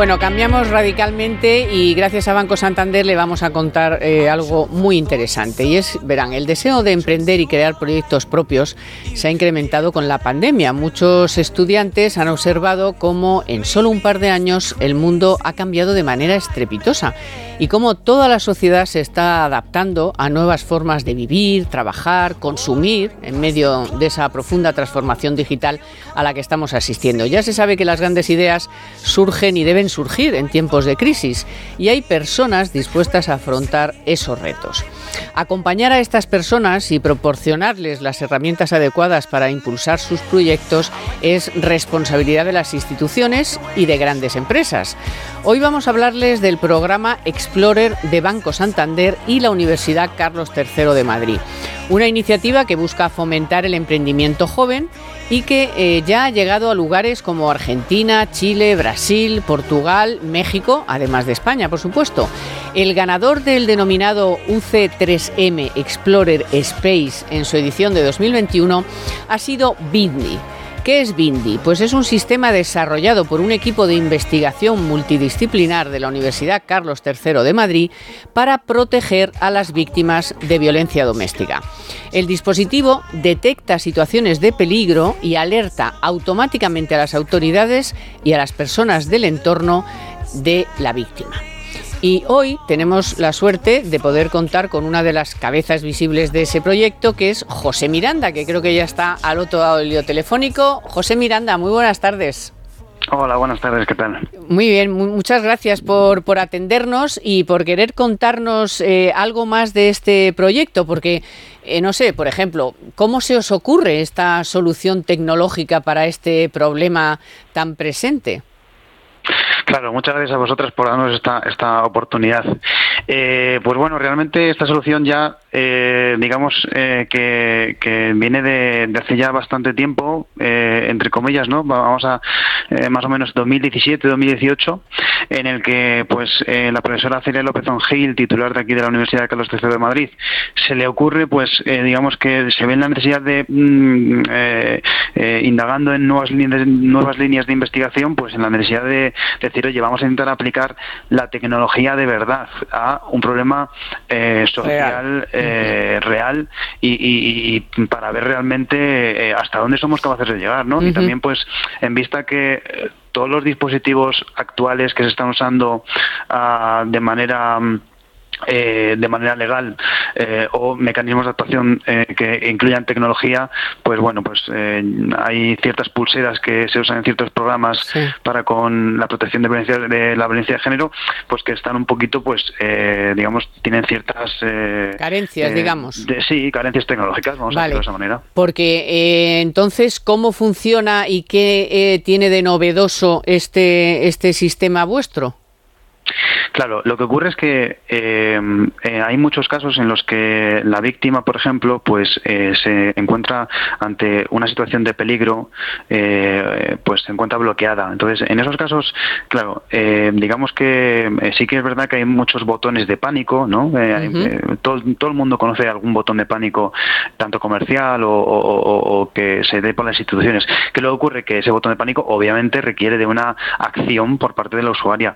Bueno, cambiamos radicalmente y gracias a Banco Santander le vamos a contar eh, algo muy interesante. Y es, verán, el deseo de emprender y crear proyectos propios se ha incrementado con la pandemia. Muchos estudiantes han observado cómo en solo un par de años el mundo ha cambiado de manera estrepitosa y cómo toda la sociedad se está adaptando a nuevas formas de vivir, trabajar, consumir en medio de esa profunda transformación digital a la que estamos asistiendo. Ya se sabe que las grandes ideas surgen y deben surgir en tiempos de crisis y hay personas dispuestas a afrontar esos retos. Acompañar a estas personas y proporcionarles las herramientas adecuadas para impulsar sus proyectos es responsabilidad de las instituciones y de grandes empresas. Hoy vamos a hablarles del programa Explorer de Banco Santander y la Universidad Carlos III de Madrid. Una iniciativa que busca fomentar el emprendimiento joven y que eh, ya ha llegado a lugares como Argentina, Chile, Brasil, Portugal, México, además de España, por supuesto. El ganador del denominado UC3M Explorer Space en su edición de 2021 ha sido Bitney ¿Qué es Bindi? Pues es un sistema desarrollado por un equipo de investigación multidisciplinar de la Universidad Carlos III de Madrid para proteger a las víctimas de violencia doméstica. El dispositivo detecta situaciones de peligro y alerta automáticamente a las autoridades y a las personas del entorno de la víctima. Y hoy tenemos la suerte de poder contar con una de las cabezas visibles de ese proyecto, que es José Miranda, que creo que ya está al otro lado del lío telefónico. José Miranda, muy buenas tardes. Hola, buenas tardes, ¿qué tal? Muy bien, muchas gracias por, por, atendernos y por querer contarnos eh, algo más de este proyecto, porque, eh, no sé, por ejemplo, ¿cómo se os ocurre esta solución tecnológica para este problema tan presente? Claro, muchas gracias a vosotras por darnos esta, esta oportunidad. Eh, pues bueno, realmente esta solución ya, eh, digamos, eh, que, que, viene de, hace ya bastante tiempo, entre comillas, ¿no? Vamos a más o menos 2017-2018, en el que pues la profesora Celia López Ongil, titular de aquí de la Universidad de Carlos III de Madrid, se le ocurre, pues, digamos, que se ve la necesidad de, mm, indagando en nuevas líneas, nuevas líneas de investigación, pues en la necesidad de decir, oye, vamos a intentar aplicar la tecnología de verdad a un problema eh, real, eh, y, para ver realmente eh, hasta dónde somos capaces de llegar, ¿no? Y también, pues, en vista que todos los dispositivos actuales que se están usando ah, de manera mm, eh, de manera legal eh, o mecanismos de actuación eh, que incluyan tecnología, pues bueno, pues hay ciertas pulseras que se usan en ciertos programas para con la protección de, violencia, de la violencia de género, pues que están un poquito, pues digamos, tienen ciertas carencias, digamos. sí, carencias tecnológicas, vamos a decirlo de esa manera. Porque entonces, ¿cómo funciona y qué tiene de novedoso este este sistema vuestro? Claro, lo que ocurre es que eh, eh, hay muchos casos en los que la víctima, por ejemplo, pues eh, se encuentra ante una situación de peligro, pues se encuentra bloqueada. Entonces, en esos casos, claro, digamos que sí que es verdad que hay muchos botones de pánico, ¿no? todo, todo, el mundo conoce algún botón de pánico, tanto comercial o, que se dé por las instituciones. ¿Qué le ocurre? Que ese botón de pánico, obviamente, requiere de una acción por parte de la usuaria.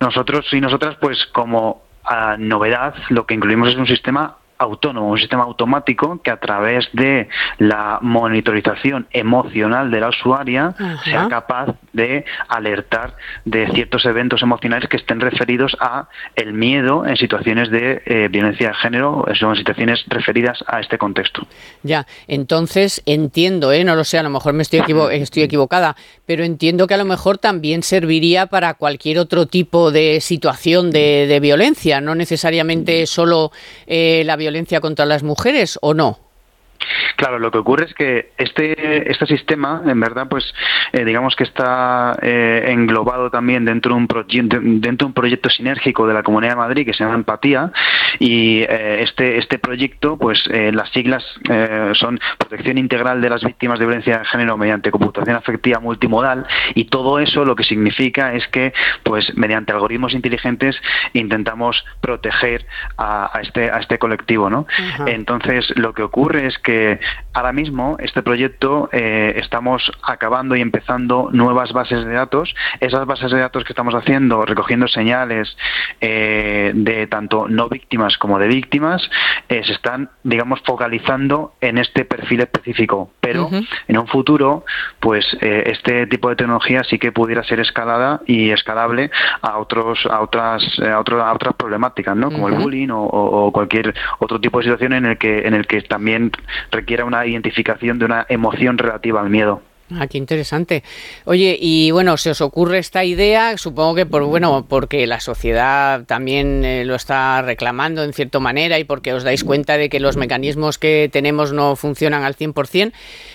Nosotros y nosotras, pues como ah, novedad, lo que incluimos es un sistema autónomo, un sistema automático que a través de la monitorización emocional de la usuaria sea capaz de alertar de ciertos eventos emocionales que estén referidos a el miedo en situaciones de eh, violencia de género, son situaciones referidas a este contexto. Ya, entonces entiendo, ¿eh? no lo sé, a lo mejor me estoy, estoy equivocada, pero entiendo que a lo mejor también serviría para cualquier otro tipo de situación de, de violencia, no necesariamente solo eh, la violencia violencia contra las mujeres o no? Claro, lo que ocurre es que este, este sistema, en verdad, pues eh, digamos que está eh, englobado también dentro de, un dentro de un proyecto sinérgico de la Comunidad de Madrid que se llama Empatía y eh, este, este proyecto, pues las siglas son Protección Integral de las Víctimas de Violencia de Género mediante Computación Afectiva Multimodal y todo eso lo que significa es que, pues mediante algoritmos inteligentes intentamos proteger a, este, a este colectivo, ¿no? Entonces, lo que ocurre es que ahora mismo este proyecto eh, estamos acabando y empezando nuevas bases de datos. Esas bases de datos que estamos haciendo, recogiendo señales eh, de tanto no víctimas como de víctimas, se están, digamos, focalizando en este perfil específico. Pero en un futuro, pues este tipo de tecnología sí que pudiera ser escalada y escalable a otros a otras a, otras problemáticas, ¿no? Como el bullying o, cualquier otro tipo de situación en el que en el que también requiera una identificación de una emoción relativa al miedo. Ah, qué interesante. Oye, y bueno, se os ocurre esta idea, supongo que por bueno, porque la sociedad también eh, lo está reclamando en cierta manera y porque os dais cuenta de que los mecanismos que tenemos no funcionan al 100%,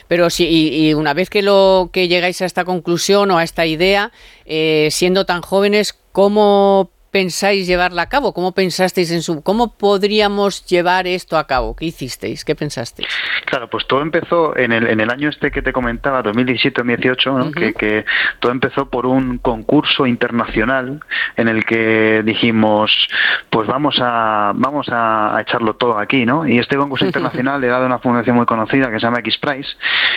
pero si y, una vez que lo que llegáis a esta conclusión o a esta idea, eh, siendo tan jóvenes, ¿cómo pensáis llevarla a cabo? ¿Cómo pensasteis en su... ¿Cómo podríamos llevar esto a cabo? ¿Qué hicisteis? ¿Qué pensasteis? Claro, pues todo empezó en el, en el año este que te comentaba, 2017-2018, que, que, todo empezó por un concurso internacional en el que dijimos, pues vamos a vamos a, echarlo todo aquí, ¿no? Y este concurso internacional le ha dado una fundación muy conocida que se llama X Prize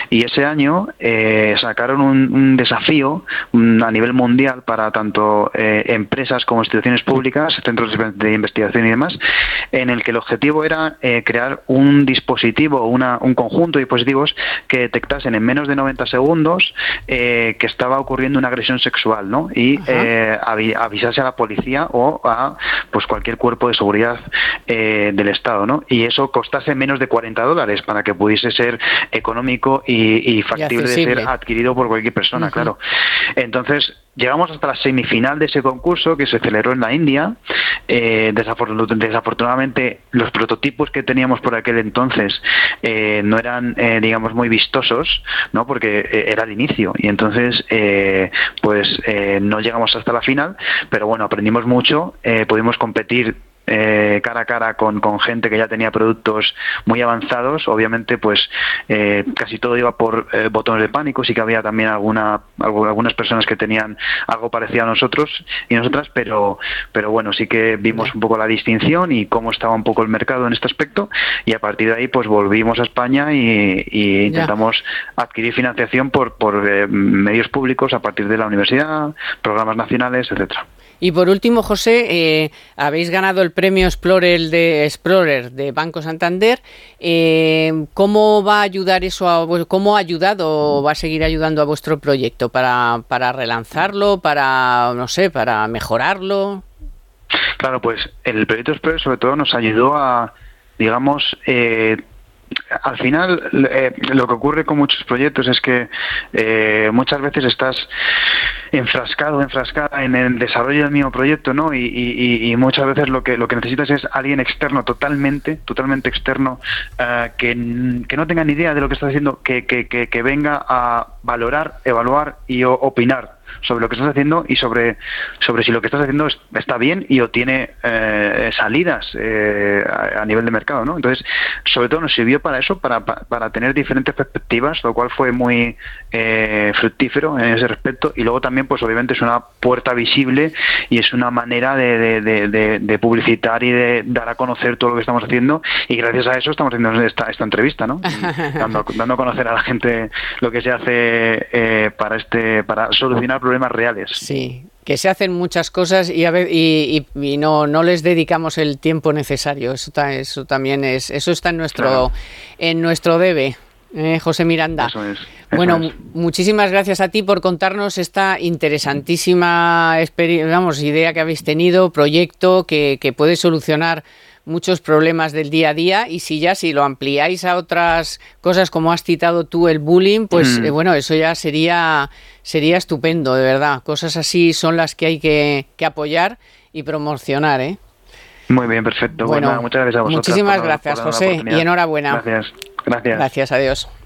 y ese año eh, sacaron un, desafío a nivel mundial para tanto eh, empresas como instituciones públicas, centros de investigación y demás, en el que el objetivo era eh, crear un dispositivo, una, un conjunto de dispositivos que detectasen en menos de 90 segundos eh, que estaba ocurriendo una agresión sexual, ¿no? Y eh, avisase a la policía o a pues cualquier cuerpo de seguridad del Estado, ¿no? Y eso costase menos de 40 dólares para que pudiese ser económico y, factible de ser adquirido por cualquier persona, claro. Entonces, llegamos hasta la semifinal de ese concurso que se celebró en la India. Eh, desafortunadamente, los prototipos que teníamos por aquel entonces eh, no eran, eh, digamos, muy vistosos, ¿no? Porque era el inicio y entonces, pues, no llegamos hasta la final. Pero bueno, aprendimos mucho, pudimos competir eh, cara a cara con, con, gente que ya tenía productos muy avanzados, obviamente pues eh, casi todo iba por eh, botones de pánico, sí que había también alguna, algunas personas que tenían algo parecido a nosotros y nosotras, pero, pero bueno, sí que vimos un poco la distinción y cómo estaba un poco el mercado en este aspecto. Y a partir de ahí pues volvimos a España y, intentamos adquirir financiación por, por medios públicos a partir de la universidad, programas nacionales, etcétera. Y por último, José, eh, habéis ganado el premio Explorer de Explorer de Banco Santander. Eh, ¿Cómo va a ayudar eso a cómo ha ayudado o va a seguir ayudando a vuestro proyecto para, para relanzarlo, para no sé, para mejorarlo? Claro, pues el proyecto Explorer sobre todo nos ayudó a, digamos, eh, al final eh, lo que ocurre con muchos proyectos es que eh, muchas veces estás enfrascado, enfrascada en el desarrollo del mismo proyecto, ¿no? Y, muchas veces lo que lo que necesitas es alguien externo, totalmente, totalmente externo, eh, que, no tenga ni idea de lo que estás haciendo, que, que, que venga a valorar, evaluar y opinar sobre lo que estás haciendo y sobre, sobre si lo que estás haciendo está bien y o tiene eh, salidas eh, a, nivel de mercado. ¿no? Entonces, sobre todo nos sirvió para eso, para, para tener diferentes perspectivas, lo cual fue muy eh, fructífero en ese respecto. Y luego también, pues obviamente es una puerta visible y es una manera de, de, publicitar y de dar a conocer todo lo que estamos haciendo. Y gracias a eso estamos haciendo esta, esta entrevista, ¿no? dando, dando a conocer a la gente lo que se hace para este para solucionar problemas reales. Sí, que se hacen muchas cosas y, a y, no, no les dedicamos el tiempo necesario. Eso, eso también es, eso está en nuestro, en nuestro debe. Eh, José Miranda. bueno, muchísimas gracias a ti por contarnos esta interesantísima vamos, idea que habéis tenido, proyecto que, que puede solucionar muchos problemas del día a día y si ya si lo ampliáis a otras cosas como has citado tú el bullying, pues mm. eh, bueno, eso ya sería sería estupendo, de verdad. Cosas así son las que hay que, apoyar y promocionar, ¿eh? Muy bien, perfecto. Bueno, muchas gracias a vosotros. Muchísimas gracias, José, y enhorabuena. Gracias. Gracias. Gracias, adiós.